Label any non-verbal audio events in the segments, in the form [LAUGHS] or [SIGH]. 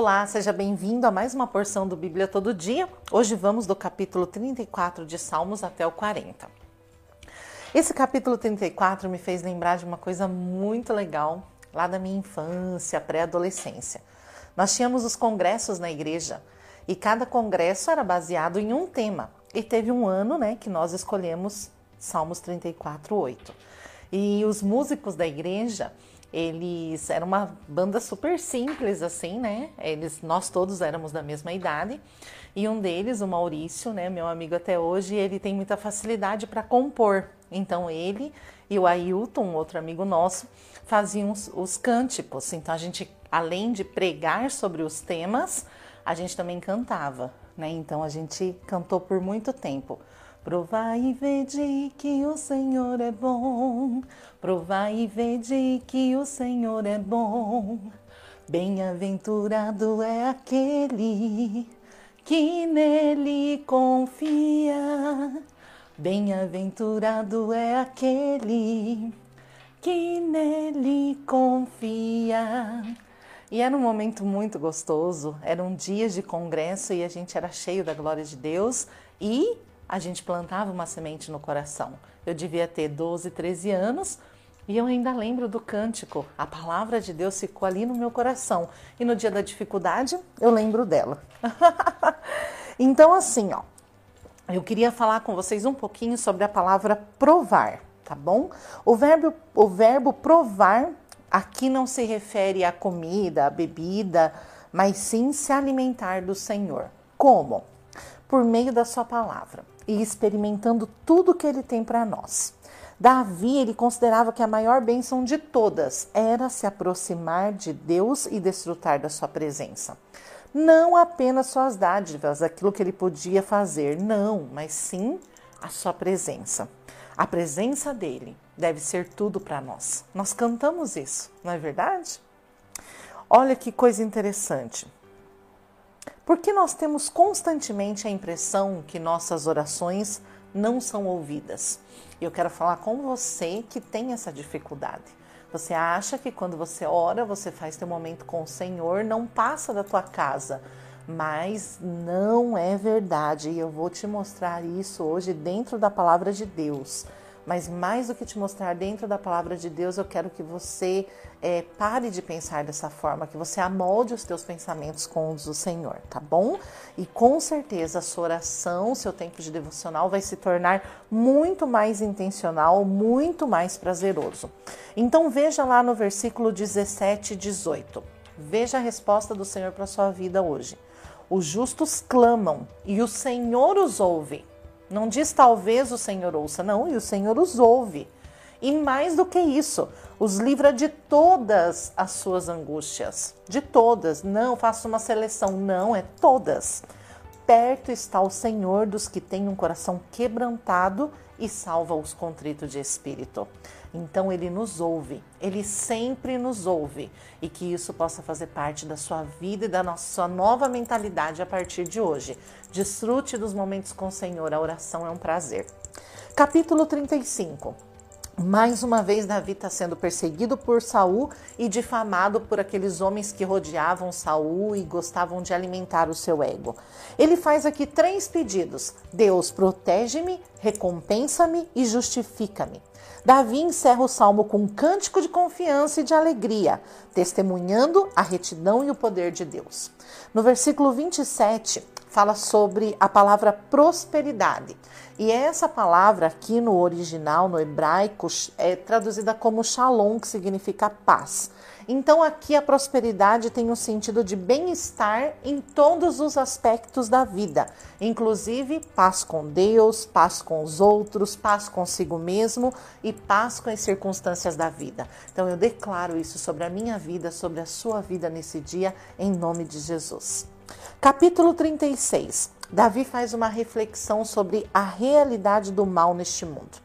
Olá, seja bem-vindo a mais uma porção do Bíblia Todo Dia. Hoje vamos do capítulo 34 de Salmos até o 40. Esse capítulo 34 me fez lembrar de uma coisa muito legal lá da minha infância, pré-adolescência. Nós tínhamos os congressos na igreja e cada congresso era baseado em um tema. E teve um ano, né, que nós escolhemos Salmos 34, 8. E os músicos da igreja eles eram uma banda super simples, assim, né? Eles, nós todos éramos da mesma idade. E um deles, o Maurício, né, meu amigo até hoje, ele tem muita facilidade para compor. Então ele e o Ailton, outro amigo nosso, faziam os, os cânticos. Então a gente, além de pregar sobre os temas, a gente também cantava, né? Então a gente cantou por muito tempo. Provai e vede que o Senhor é bom. Provai e vede que o Senhor é bom. Bem-aventurado é aquele que nele confia. Bem-aventurado é aquele que nele confia. E era um momento muito gostoso, eram dias de congresso e a gente era cheio da glória de Deus e a gente plantava uma semente no coração. Eu devia ter 12, 13 anos e eu ainda lembro do cântico. A palavra de Deus ficou ali no meu coração. E no dia da dificuldade, eu lembro dela. [LAUGHS] então, assim, ó, eu queria falar com vocês um pouquinho sobre a palavra provar, tá bom? O verbo, o verbo provar aqui não se refere à comida, à bebida, mas sim se alimentar do Senhor. Como? Por meio da sua palavra e experimentando tudo que ele tem para nós. Davi, ele considerava que a maior bênção de todas era se aproximar de Deus e desfrutar da sua presença. Não apenas suas dádivas, aquilo que ele podia fazer, não, mas sim a sua presença. A presença dele deve ser tudo para nós. Nós cantamos isso, não é verdade? Olha que coisa interessante. Porque nós temos constantemente a impressão que nossas orações não são ouvidas. E eu quero falar com você que tem essa dificuldade. Você acha que quando você ora, você faz teu momento com o Senhor, não passa da tua casa. Mas não é verdade. E eu vou te mostrar isso hoje dentro da palavra de Deus. Mas mais do que te mostrar dentro da palavra de Deus, eu quero que você é, pare de pensar dessa forma, que você amolde os teus pensamentos com os do Senhor, tá bom? E com certeza a sua oração, seu tempo de devocional vai se tornar muito mais intencional, muito mais prazeroso. Então veja lá no versículo 17 e 18. Veja a resposta do Senhor para sua vida hoje. Os justos clamam e o Senhor os ouve. Não diz talvez o Senhor ouça, não, e o Senhor os ouve. E mais do que isso, os livra de todas as suas angústias. De todas. Não faça uma seleção, não, é todas. Perto está o Senhor dos que têm um coração quebrantado e salva os contritos de espírito. Então ele nos ouve, ele sempre nos ouve e que isso possa fazer parte da sua vida e da nossa nova mentalidade a partir de hoje. Desfrute dos momentos com o Senhor, a oração é um prazer. Capítulo 35. Mais uma vez Davi está sendo perseguido por Saul e difamado por aqueles homens que rodeavam Saul e gostavam de alimentar o seu ego. Ele faz aqui três pedidos: Deus protege-me, recompensa-me e justifica-me. Davi encerra o salmo com um cântico de confiança e de alegria, testemunhando a retidão e o poder de Deus. No versículo 27, fala sobre a palavra prosperidade. E essa palavra aqui no original, no hebraico, é traduzida como shalom, que significa paz. Então aqui a prosperidade tem um sentido de bem-estar em todos os aspectos da vida, inclusive paz com Deus, paz com os outros, paz consigo mesmo e paz com as circunstâncias da vida. Então eu declaro isso sobre a minha vida, sobre a sua vida nesse dia, em nome de Jesus. Capítulo 36. Davi faz uma reflexão sobre a realidade do mal neste mundo.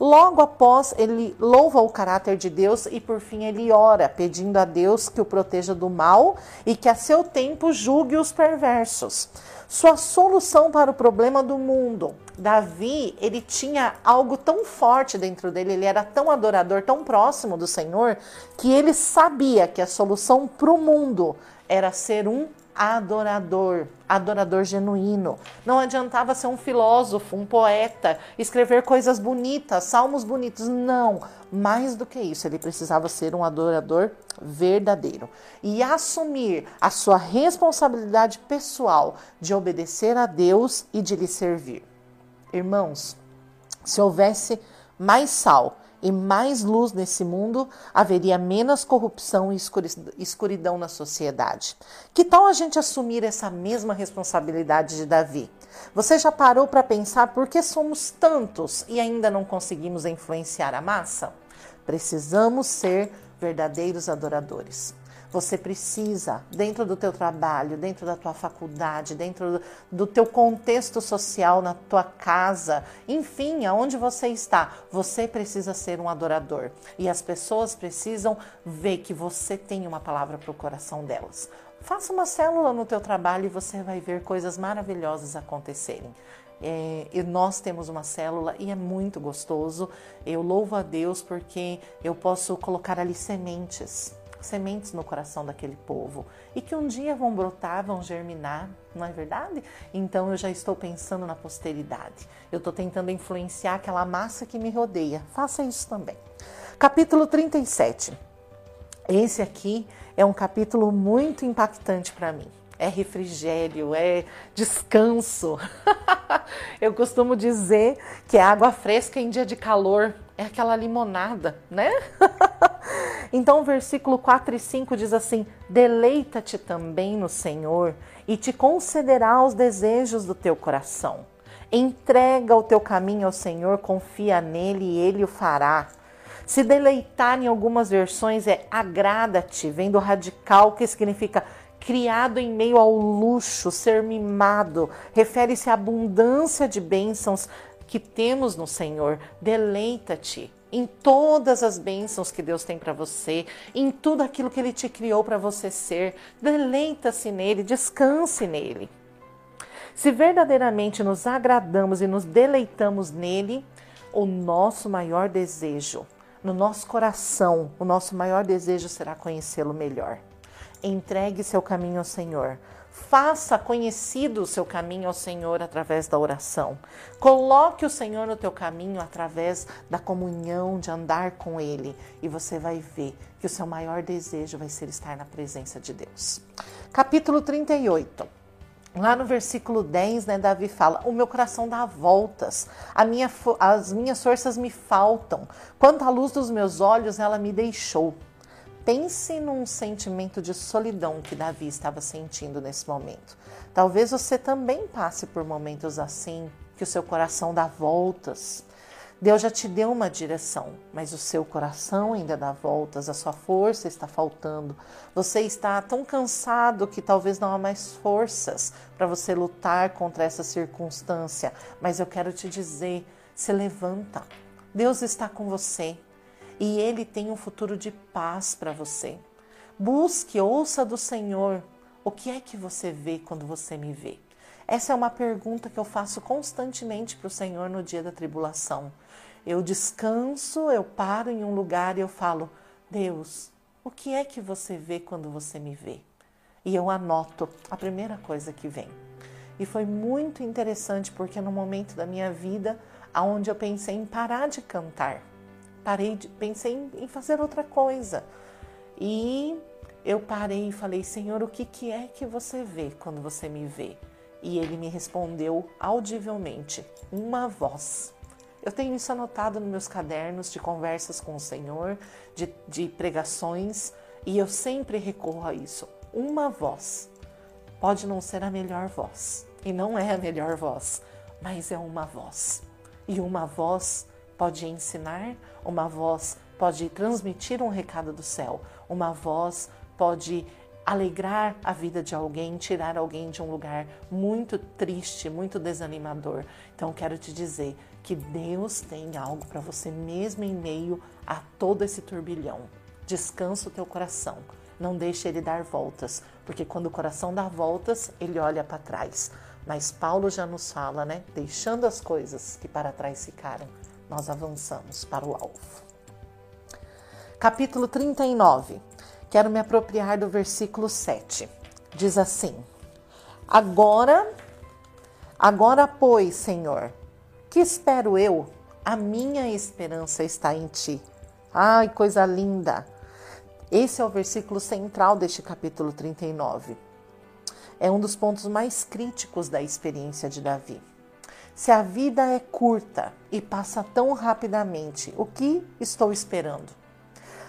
Logo após, ele louva o caráter de Deus e, por fim, ele ora, pedindo a Deus que o proteja do mal e que a seu tempo julgue os perversos. Sua solução para o problema do mundo. Davi, ele tinha algo tão forte dentro dele, ele era tão adorador, tão próximo do Senhor, que ele sabia que a solução para o mundo era ser um adorador, adorador genuíno. Não adiantava ser um filósofo, um poeta, escrever coisas bonitas, salmos bonitos. Não, mais do que isso, ele precisava ser um adorador verdadeiro e assumir a sua responsabilidade pessoal de obedecer a Deus e de lhe servir. Irmãos, se houvesse mais sal e mais luz nesse mundo, haveria menos corrupção e escuridão na sociedade. Que tal a gente assumir essa mesma responsabilidade de Davi? Você já parou para pensar por que somos tantos e ainda não conseguimos influenciar a massa? Precisamos ser verdadeiros adoradores. Você precisa, dentro do teu trabalho, dentro da tua faculdade, dentro do teu contexto social, na tua casa, enfim, aonde você está, você precisa ser um adorador. E as pessoas precisam ver que você tem uma palavra para o coração delas. Faça uma célula no teu trabalho e você vai ver coisas maravilhosas acontecerem. É, e nós temos uma célula e é muito gostoso. Eu louvo a Deus porque eu posso colocar ali sementes sementes no coração daquele povo e que um dia vão brotar, vão germinar, não é verdade? Então eu já estou pensando na posteridade. Eu estou tentando influenciar aquela massa que me rodeia. Faça isso também. Capítulo 37. Esse aqui é um capítulo muito impactante para mim. É refrigério, é descanso. [LAUGHS] eu costumo dizer que é água fresca em dia de calor é aquela limonada, né? [LAUGHS] então, o versículo 4 e 5 diz assim: Deleita-te também no Senhor e te concederá os desejos do teu coração. Entrega o teu caminho ao Senhor, confia nele e ele o fará. Se deleitar em algumas versões é agrada-te, vem do radical que significa criado em meio ao luxo, ser mimado, refere-se à abundância de bênçãos que temos no Senhor. Deleita-te em todas as bênçãos que Deus tem para você, em tudo aquilo que Ele te criou para você ser. Deleita-se nele, descanse nele. Se verdadeiramente nos agradamos e nos deleitamos nele, o nosso maior desejo, no nosso coração, o nosso maior desejo será conhecê-lo melhor. Entregue seu caminho ao Senhor. Faça conhecido o seu caminho ao Senhor através da oração. Coloque o Senhor no teu caminho através da comunhão, de andar com Ele, e você vai ver que o seu maior desejo vai ser estar na presença de Deus. Capítulo 38. Lá no versículo 10, né, Davi fala: O meu coração dá voltas, minha, as minhas forças me faltam. Quanto à luz dos meus olhos, ela me deixou. Pense num sentimento de solidão que Davi estava sentindo nesse momento. Talvez você também passe por momentos assim, que o seu coração dá voltas. Deus já te deu uma direção, mas o seu coração ainda dá voltas, a sua força está faltando. Você está tão cansado que talvez não há mais forças para você lutar contra essa circunstância. Mas eu quero te dizer: se levanta. Deus está com você e Ele tem um futuro de paz para você. Busque, ouça do Senhor. O que é que você vê quando você me vê? Essa é uma pergunta que eu faço constantemente para o Senhor no dia da tribulação. Eu descanso, eu paro em um lugar e eu falo: Deus, o que é que você vê quando você me vê? E eu anoto a primeira coisa que vem. E foi muito interessante porque no momento da minha vida onde eu pensei em parar de cantar, parei de, pensei em, em fazer outra coisa. E eu parei e falei, Senhor, o que, que é que você vê quando você me vê? E ele me respondeu audivelmente, uma voz. Eu tenho isso anotado nos meus cadernos de conversas com o Senhor, de, de pregações, e eu sempre recorro a isso. Uma voz. Pode não ser a melhor voz, e não é a melhor voz, mas é uma voz. E uma voz pode ensinar, uma voz pode transmitir um recado do céu, uma voz pode alegrar a vida de alguém, tirar alguém de um lugar muito triste, muito desanimador. Então quero te dizer que Deus tem algo para você mesmo em meio a todo esse turbilhão. Descansa o teu coração. Não deixe ele dar voltas, porque quando o coração dá voltas, ele olha para trás. Mas Paulo já nos fala, né? Deixando as coisas que para trás ficaram, nós avançamos para o alvo. Capítulo 39. Quero me apropriar do versículo 7. Diz assim: Agora, agora, pois, Senhor, que espero eu? A minha esperança está em ti. Ai, coisa linda! Esse é o versículo central deste capítulo 39. É um dos pontos mais críticos da experiência de Davi. Se a vida é curta e passa tão rapidamente, o que estou esperando?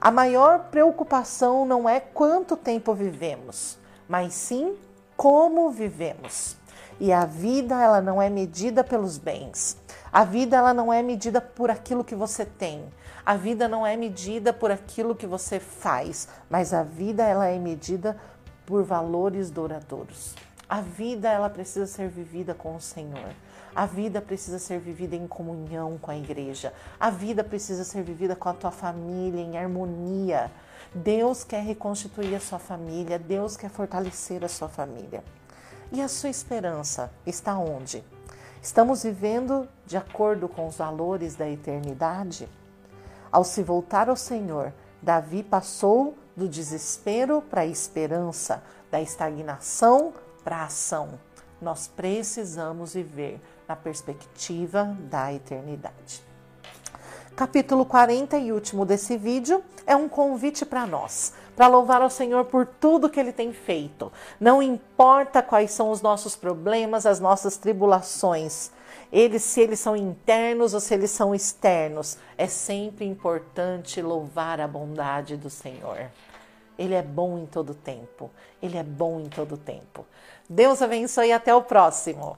A maior preocupação não é quanto tempo vivemos, mas sim como vivemos. E a vida ela não é medida pelos bens. A vida ela não é medida por aquilo que você tem. A vida não é medida por aquilo que você faz, mas a vida ela é medida por valores duradouros. A vida ela precisa ser vivida com o Senhor. A vida precisa ser vivida em comunhão com a igreja. A vida precisa ser vivida com a tua família em harmonia. Deus quer reconstituir a sua família, Deus quer fortalecer a sua família. E a sua esperança está onde? Estamos vivendo de acordo com os valores da eternidade? Ao se voltar ao Senhor, Davi passou do desespero para a esperança, da estagnação para a ação. Nós precisamos viver na perspectiva da eternidade. Capítulo 40 e último desse vídeo é um convite para nós, para louvar ao Senhor por tudo que Ele tem feito. Não importa quais são os nossos problemas, as nossas tribulações, eles, se eles são internos ou se eles são externos, é sempre importante louvar a bondade do Senhor. Ele é bom em todo tempo. Ele é bom em todo tempo. Deus abençoe e até o próximo.